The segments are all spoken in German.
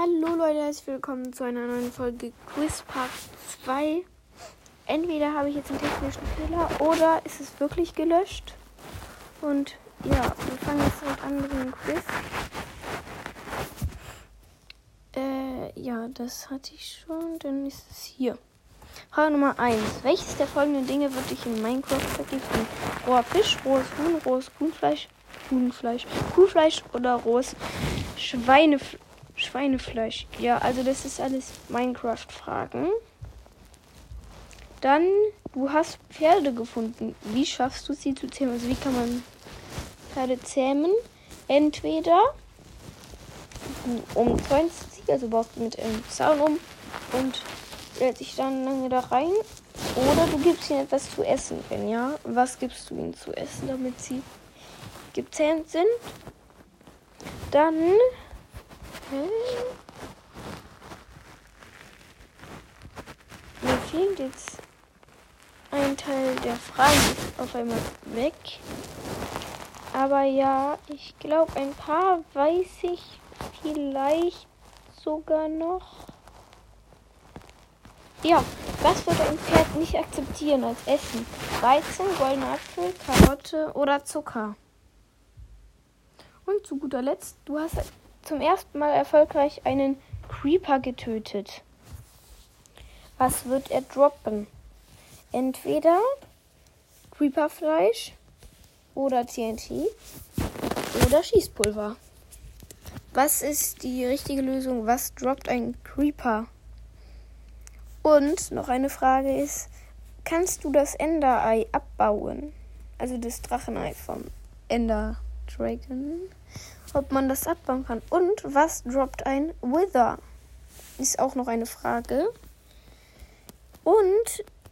Hallo Leute, herzlich willkommen zu einer neuen Folge Quiz Part 2. Entweder habe ich jetzt einen technischen Fehler oder ist es wirklich gelöscht. Und ja, wir fangen jetzt mit anderen Quiz. Äh, ja, das hatte ich schon, dann ist es hier. Frage Nummer 1. Welches der folgenden Dinge wird dich in Minecraft vergiften? Roher Fisch, rohes Huhn, rohes Kuhnfleisch, Huhnfleisch, Kuhfleisch oder rohes Schweinefleisch? Schweinefleisch. Ja, also das ist alles Minecraft-Fragen. Dann, du hast Pferde gefunden. Wie schaffst du sie zu zähmen? Also wie kann man Pferde zähmen? Entweder du umzäunst sie, also baust mit einem Zaun um und stellst dich dann lange da rein. Oder du gibst ihnen etwas zu essen. Wenn ja, was gibst du ihnen zu essen, damit sie gezähmt sind? Dann fehlt jetzt ein Teil der Frage ist auf einmal weg. Aber ja, ich glaube, ein paar weiß ich vielleicht sogar noch. Ja, was würde ein Pferd nicht akzeptieren als Essen? Weizen, goldene Apfel, Karotte oder Zucker? Und zu guter Letzt, du hast zum ersten Mal erfolgreich einen Creeper getötet. Was wird er droppen? Entweder Creeperfleisch oder TNT oder Schießpulver. Was ist die richtige Lösung? Was droppt ein Creeper? Und noch eine Frage ist, kannst du das Enderei abbauen? Also das Drachenei vom Ender Dragon ob man das abbauen kann. Und was droppt ein Wither? Ist auch noch eine Frage.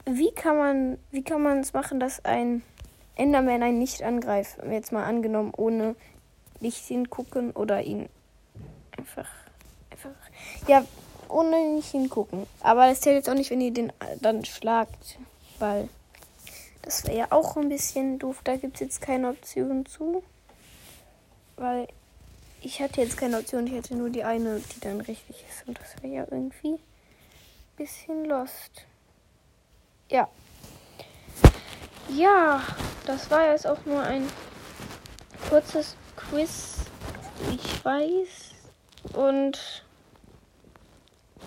Und wie kann man, wie kann man es machen, dass ein Enderman einen nicht angreift? Jetzt mal angenommen, ohne nicht hingucken oder ihn einfach, einfach, ja, ohne nicht hingucken. Aber es zählt jetzt auch nicht, wenn ihr den dann schlagt, weil das wäre ja auch ein bisschen doof. Da gibt es jetzt keine Option zu. Weil ich hatte jetzt keine Option, ich hatte nur die eine, die dann richtig ist. Und das wäre ja irgendwie ein bisschen lost. Ja. Ja, das war jetzt auch nur ein kurzes Quiz. Ich weiß. Und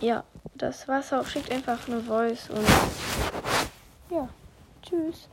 ja, das war's auch. Schickt einfach eine Voice und ja, tschüss.